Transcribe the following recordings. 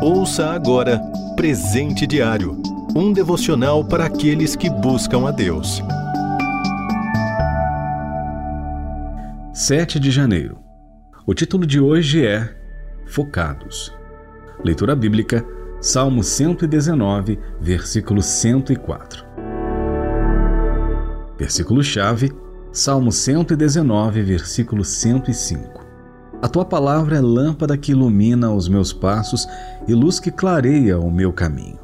Ouça agora Presente Diário um devocional para aqueles que buscam a Deus. 7 de janeiro. O título de hoje é Focados. Leitura bíblica, Salmo 119, versículo 104. Versículo-chave, Salmo 119, versículo 105. A tua palavra é lâmpada que ilumina os meus passos e luz que clareia o meu caminho.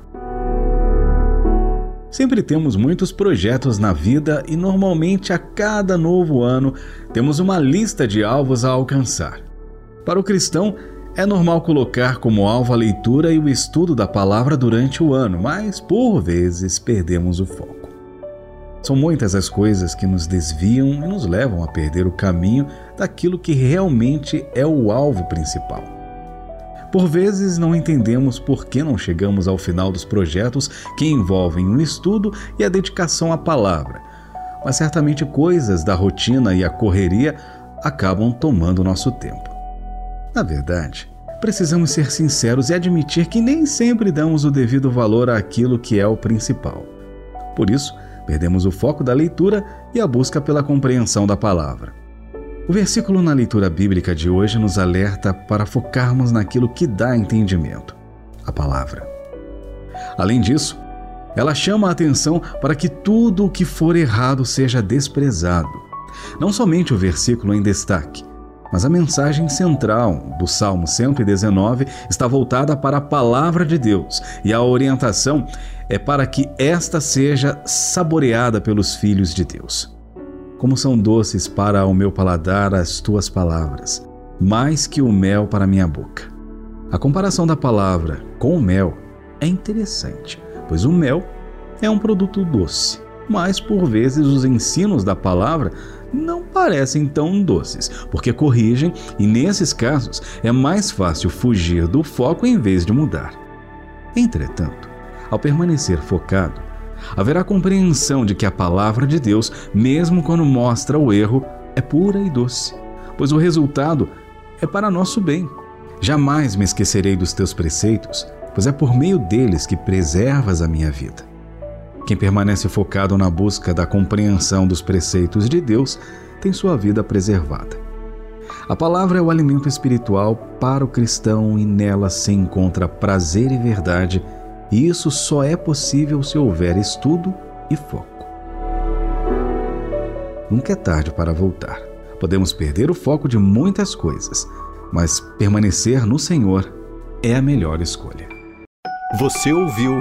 Sempre temos muitos projetos na vida e normalmente a cada novo ano temos uma lista de alvos a alcançar. Para o cristão, é normal colocar como alvo a leitura e o estudo da palavra durante o ano, mas por vezes perdemos o foco. São muitas as coisas que nos desviam e nos levam a perder o caminho daquilo que realmente é o alvo principal. Por vezes não entendemos por que não chegamos ao final dos projetos que envolvem o estudo e a dedicação à palavra, mas certamente coisas da rotina e a correria acabam tomando nosso tempo. Na verdade, precisamos ser sinceros e admitir que nem sempre damos o devido valor àquilo que é o principal. Por isso, perdemos o foco da leitura e a busca pela compreensão da palavra. O versículo na leitura bíblica de hoje nos alerta para focarmos naquilo que dá entendimento a palavra. Além disso, ela chama a atenção para que tudo o que for errado seja desprezado. Não somente o versículo em destaque, mas a mensagem central do Salmo 119 está voltada para a palavra de Deus e a orientação é para que esta seja saboreada pelos filhos de Deus. Como são doces para o meu paladar as tuas palavras, mais que o mel para minha boca. A comparação da palavra com o mel é interessante, pois o mel é um produto doce, mas por vezes os ensinos da palavra não parecem tão doces, porque corrigem e nesses casos é mais fácil fugir do foco em vez de mudar. Entretanto, ao permanecer focado, haverá compreensão de que a palavra de Deus, mesmo quando mostra o erro, é pura e doce, pois o resultado é para nosso bem. Jamais me esquecerei dos teus preceitos, pois é por meio deles que preservas a minha vida. Quem permanece focado na busca da compreensão dos preceitos de Deus tem sua vida preservada. A palavra é o alimento espiritual para o cristão e nela se encontra prazer e verdade e isso só é possível se houver estudo e foco. Nunca é tarde para voltar. Podemos perder o foco de muitas coisas, mas permanecer no Senhor é a melhor escolha. Você ouviu